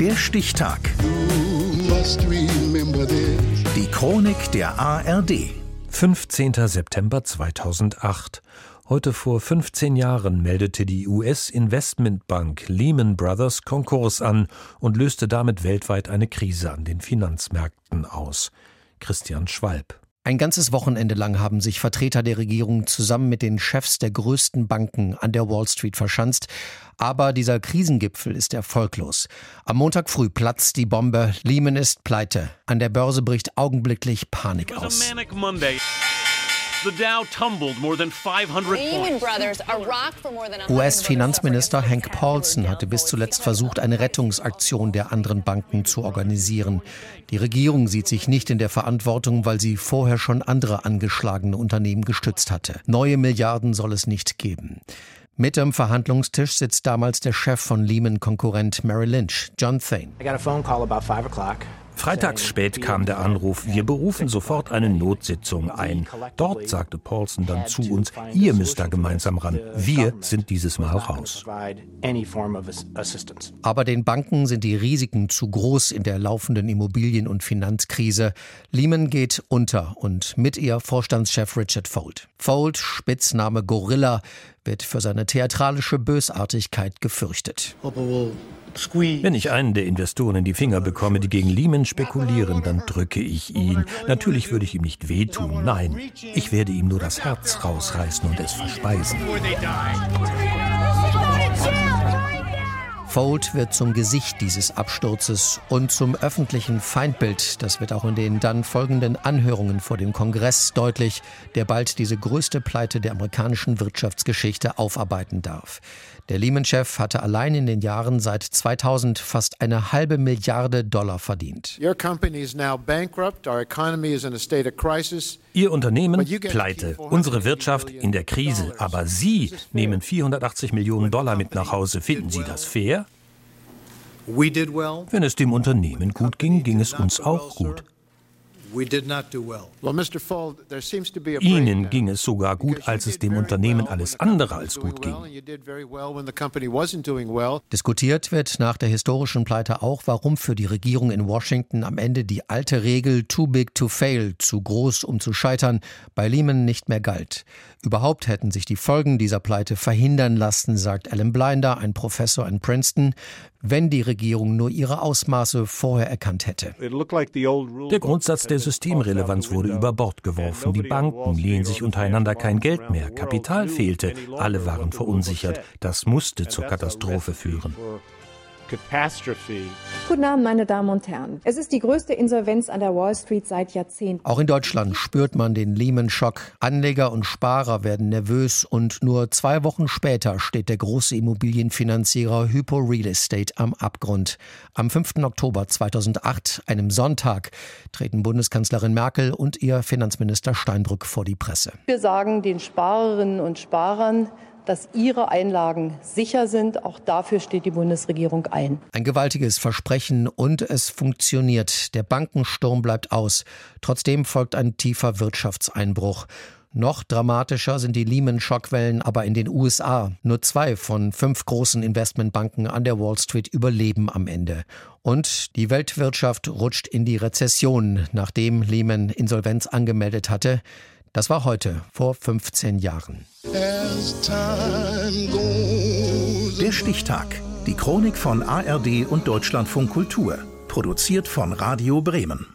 Der Stichtag. Die Chronik der ARD. 15. September 2008. Heute vor 15 Jahren meldete die US-Investmentbank Lehman Brothers Konkurs an und löste damit weltweit eine Krise an den Finanzmärkten aus. Christian Schwalb. Ein ganzes Wochenende lang haben sich Vertreter der Regierung zusammen mit den Chefs der größten Banken an der Wall Street verschanzt. Aber dieser Krisengipfel ist erfolglos. Am Montag früh platzt die Bombe. Lehman ist pleite. An der Börse bricht augenblicklich Panik aus. US-Finanzminister Hank Paulson hatte bis zuletzt versucht, eine Rettungsaktion der anderen Banken zu organisieren. Die Regierung sieht sich nicht in der Verantwortung, weil sie vorher schon andere angeschlagene Unternehmen gestützt hatte. Neue Milliarden soll es nicht geben. Mit am Verhandlungstisch sitzt damals der Chef von Lehman-Konkurrent Merrill Lynch, John Thane. I got a phone call about five o'clock. Freitags spät kam der Anruf, wir berufen sofort eine Notsitzung ein. Dort sagte Paulson dann zu uns, ihr müsst da gemeinsam ran. Wir sind dieses Mal raus. Aber den Banken sind die Risiken zu groß in der laufenden Immobilien- und Finanzkrise. Lehman geht unter und mit ihr Vorstandschef Richard Fold. Fold, Spitzname Gorilla, wird für seine theatralische Bösartigkeit gefürchtet. Wenn ich einen der Investoren in die Finger bekomme, die gegen Lehman spekulieren, dann drücke ich ihn. Natürlich würde ich ihm nicht wehtun, nein. Ich werde ihm nur das Herz rausreißen und es verspeisen. Fold wird zum Gesicht dieses Absturzes und zum öffentlichen Feindbild. Das wird auch in den dann folgenden Anhörungen vor dem Kongress deutlich, der bald diese größte Pleite der amerikanischen Wirtschaftsgeschichte aufarbeiten darf. Der Lehman-Chef hatte allein in den Jahren seit 2000 fast eine halbe Milliarde Dollar verdient. Ihr Unternehmen pleite, unsere Wirtschaft in der Krise, aber Sie nehmen 480 Millionen Dollar mit nach Hause. Finden Sie das fair? Wenn es dem Unternehmen gut ging, ging es uns auch gut. Ihnen ging es sogar gut, als es dem Unternehmen alles andere als gut ging. Diskutiert wird nach der historischen Pleite auch, warum für die Regierung in Washington am Ende die alte Regel too big to fail, zu groß um zu scheitern, bei Lehman nicht mehr galt. Überhaupt hätten sich die Folgen dieser Pleite verhindern lassen, sagt Alan Blinder, ein Professor in Princeton, wenn die Regierung nur ihre Ausmaße vorher erkannt hätte. Der Grundsatz der Systemrelevanz wurde über Bord geworfen. Die Banken liehen sich untereinander kein Geld mehr. Kapital fehlte. Alle waren verunsichert. Das musste zur Katastrophe führen. Catastrophe. Guten Abend, meine Damen und Herren. Es ist die größte Insolvenz an der Wall Street seit Jahrzehnten. Auch in Deutschland spürt man den Lehman-Schock. Anleger und Sparer werden nervös und nur zwei Wochen später steht der große Immobilienfinanzierer Hypo Real Estate am Abgrund. Am 5. Oktober 2008, einem Sonntag, treten Bundeskanzlerin Merkel und ihr Finanzminister Steinbrück vor die Presse. Wir sagen den Sparerinnen und Sparern, dass ihre Einlagen sicher sind. Auch dafür steht die Bundesregierung ein. Ein gewaltiges Versprechen und es funktioniert. Der Bankensturm bleibt aus. Trotzdem folgt ein tiefer Wirtschaftseinbruch. Noch dramatischer sind die Lehman-Schockwellen aber in den USA. Nur zwei von fünf großen Investmentbanken an der Wall Street überleben am Ende. Und die Weltwirtschaft rutscht in die Rezession, nachdem Lehman Insolvenz angemeldet hatte. Das war heute, vor 15 Jahren. Der Stichtag. Die Chronik von ARD und Deutschlandfunk Kultur. Produziert von Radio Bremen.